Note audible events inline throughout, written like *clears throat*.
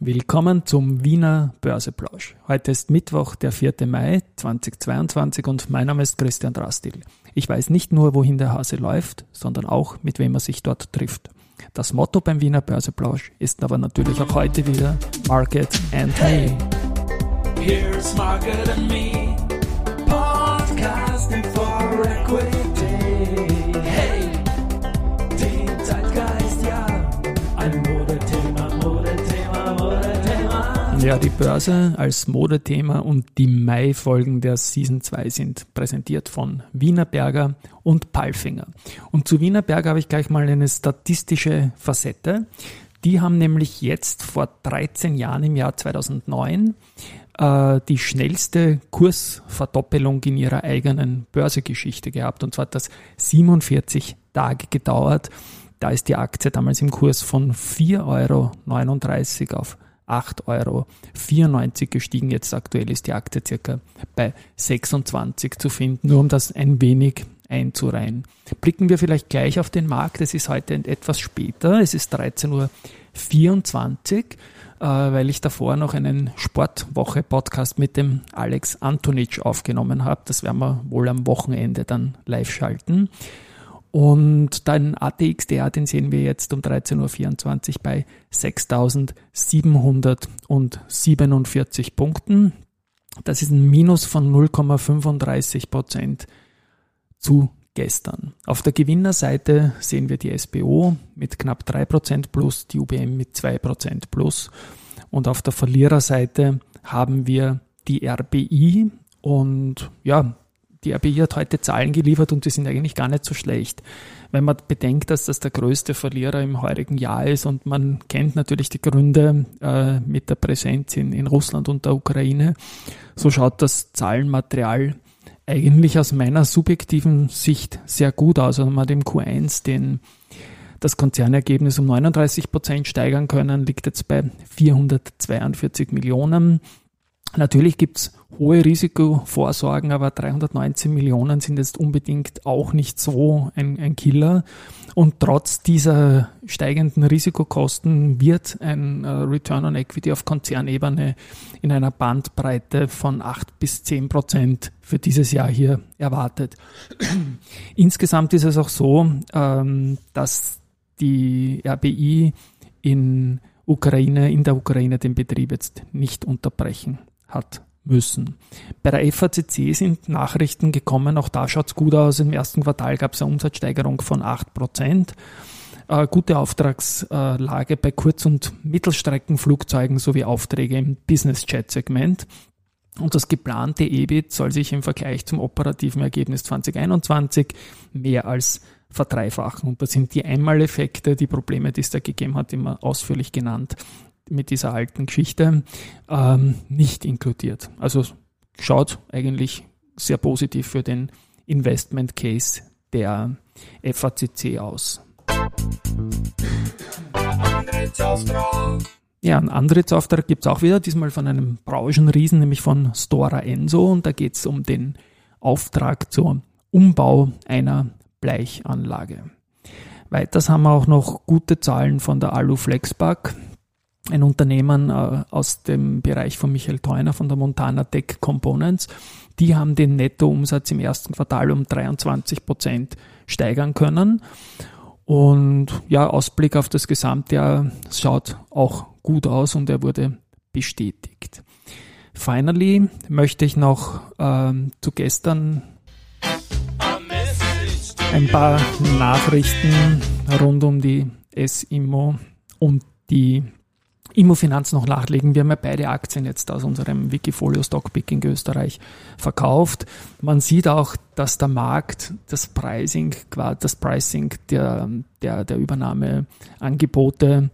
Willkommen zum Wiener Börseplausch. Heute ist Mittwoch, der 4. Mai 2022 und mein Name ist Christian Drastil. Ich weiß nicht nur, wohin der Hase läuft, sondern auch, mit wem er sich dort trifft. Das Motto beim Wiener Börseplausch ist aber natürlich auch heute wieder Market and Me. Here's Market and Me, Ja, die Börse als Modethema und die Mai-Folgen der Season 2 sind präsentiert von Wienerberger und Palfinger. Und zu Wienerberger habe ich gleich mal eine statistische Facette. Die haben nämlich jetzt vor 13 Jahren im Jahr 2009 äh, die schnellste Kursverdoppelung in ihrer eigenen Börsegeschichte gehabt. Und zwar hat das 47 Tage gedauert. Da ist die Aktie damals im Kurs von 4,39 Euro auf 8,94 Euro gestiegen. Jetzt aktuell ist die Aktie circa bei 26 zu finden, nur um das ein wenig einzureihen. Blicken wir vielleicht gleich auf den Markt. Es ist heute etwas später. Es ist 13.24 Uhr äh, weil ich davor noch einen Sportwoche-Podcast mit dem Alex Antonic aufgenommen habe. Das werden wir wohl am Wochenende dann live schalten. Und den ATXDR, den sehen wir jetzt um 13.24 Uhr bei 6.747 Punkten. Das ist ein Minus von 0,35 Prozent zu gestern. Auf der Gewinnerseite sehen wir die SBO mit knapp 3% plus, die UBM mit 2% plus. Und auf der Verliererseite haben wir die RBI und ja, die RBI hat heute Zahlen geliefert und die sind eigentlich gar nicht so schlecht. Wenn man bedenkt, dass das der größte Verlierer im heurigen Jahr ist und man kennt natürlich die Gründe äh, mit der Präsenz in, in Russland und der Ukraine, so schaut das Zahlenmaterial eigentlich aus meiner subjektiven Sicht sehr gut aus. Also man im Q1 den, das Konzernergebnis um 39 Prozent steigern können, liegt jetzt bei 442 Millionen. Natürlich gibt's hohe Risikovorsorgen, aber 319 Millionen sind jetzt unbedingt auch nicht so ein, ein Killer. Und trotz dieser steigenden Risikokosten wird ein äh, Return on Equity auf Konzernebene in einer Bandbreite von 8 bis 10 Prozent für dieses Jahr hier erwartet. *clears throat* Insgesamt ist es auch so, ähm, dass die RBI in Ukraine, in der Ukraine den Betrieb jetzt nicht unterbrechen hat müssen. Bei der FACC sind Nachrichten gekommen, auch da schaut es gut aus. Im ersten Quartal gab es eine Umsatzsteigerung von 8%. Äh, gute Auftragslage bei Kurz- und Mittelstreckenflugzeugen sowie Aufträge im Business-Jet-Segment. Und das geplante EBIT soll sich im Vergleich zum operativen Ergebnis 2021 mehr als verdreifachen. Und das sind die Einmaleffekte, die Probleme, die es da gegeben hat, immer ausführlich genannt mit dieser alten Geschichte ähm, nicht inkludiert. Also schaut eigentlich sehr positiv für den Investment Case der FACC aus. Ja, einen Antrittsauftrag gibt es auch wieder, diesmal von einem Branchenriesen, nämlich von Stora Enso. Und da geht es um den Auftrag zum Umbau einer Bleichanlage. Weiters haben wir auch noch gute Zahlen von der Alu ein Unternehmen äh, aus dem Bereich von Michael Theuner von der Montana Tech Components. Die haben den Nettoumsatz im ersten Quartal um 23 Prozent steigern können. Und ja, Ausblick auf das Gesamtjahr schaut auch gut aus und er wurde bestätigt. Finally möchte ich noch ähm, zu gestern ein paar Nachrichten rund um die S-Immo und die Immofinanz noch nachlegen. Wir haben ja beide Aktien jetzt aus unserem Wikifolio Stockpicking Österreich verkauft. Man sieht auch, dass der Markt das Pricing, das Pricing der, der, der Übernahmeangebote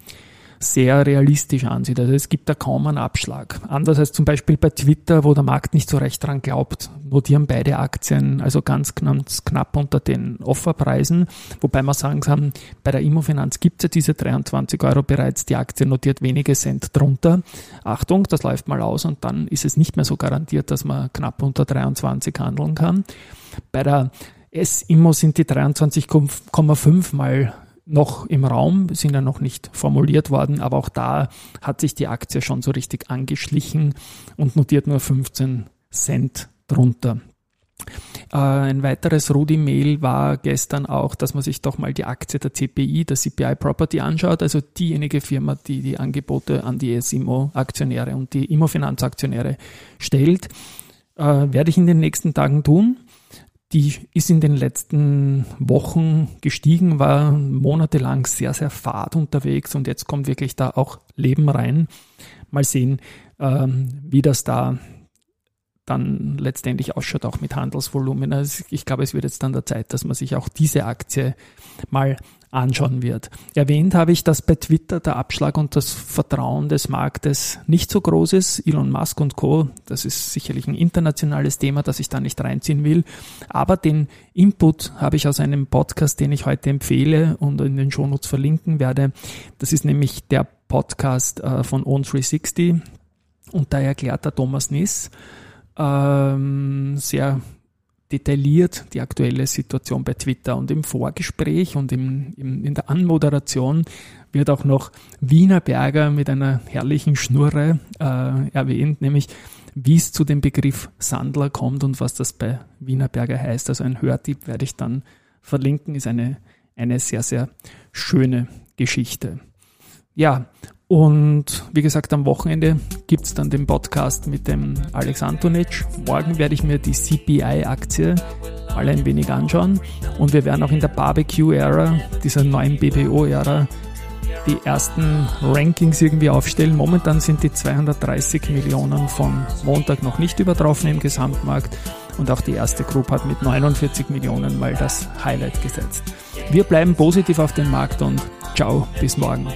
sehr realistisch ansieht. Also es gibt da kaum einen Abschlag. Anders als zum Beispiel bei Twitter, wo der Markt nicht so recht dran glaubt, notieren beide Aktien also ganz, ganz knapp unter den Offerpreisen. Wobei man sagen kann, bei der Immofinanz gibt es ja diese 23 Euro bereits. Die Aktie notiert wenige Cent drunter. Achtung, das läuft mal aus und dann ist es nicht mehr so garantiert, dass man knapp unter 23 handeln kann. Bei der S-Immo sind die 23,5 mal noch im Raum, sind ja noch nicht formuliert worden, aber auch da hat sich die Aktie schon so richtig angeschlichen und notiert nur 15 Cent drunter. Äh, ein weiteres Rudi-Mail war gestern auch, dass man sich doch mal die Aktie der CPI, der CPI Property anschaut, also diejenige Firma, die die Angebote an die SIMO-Aktionäre und die Immofinanz-Aktionäre stellt. Äh, werde ich in den nächsten Tagen tun. Die ist in den letzten Wochen gestiegen, war monatelang sehr, sehr fad unterwegs und jetzt kommt wirklich da auch Leben rein. Mal sehen, ähm, wie das da dann letztendlich ausschaut, auch mit Handelsvolumen. Also ich glaube, es wird jetzt dann der Zeit, dass man sich auch diese Aktie mal anschauen wird. Erwähnt habe ich, dass bei Twitter der Abschlag und das Vertrauen des Marktes nicht so groß ist. Elon Musk und Co., das ist sicherlich ein internationales Thema, das ich da nicht reinziehen will. Aber den Input habe ich aus einem Podcast, den ich heute empfehle und in den Shownotes verlinken werde. Das ist nämlich der Podcast äh, von On360 und da erklärt der Thomas Niss, ähm, sehr detailliert die aktuelle Situation bei Twitter. Und im Vorgespräch und im, im, in der Anmoderation wird auch noch Wiener Berger mit einer herrlichen Schnurre äh, erwähnt, nämlich wie es zu dem Begriff Sandler kommt und was das bei Wiener Berger heißt. Also ein Hörtipp werde ich dann verlinken, ist eine, eine sehr, sehr schöne Geschichte. Ja, und wie gesagt, am Wochenende gibt es dann den Podcast mit dem Alex Antonic. Morgen werde ich mir die CPI-Aktie mal ein wenig anschauen. Und wir werden auch in der Barbecue-Ära, dieser neuen BPO-Ära, die ersten Rankings irgendwie aufstellen. Momentan sind die 230 Millionen von Montag noch nicht übertroffen im Gesamtmarkt. Und auch die erste Group hat mit 49 Millionen mal das Highlight gesetzt. Wir bleiben positiv auf dem Markt und ciao, bis morgen.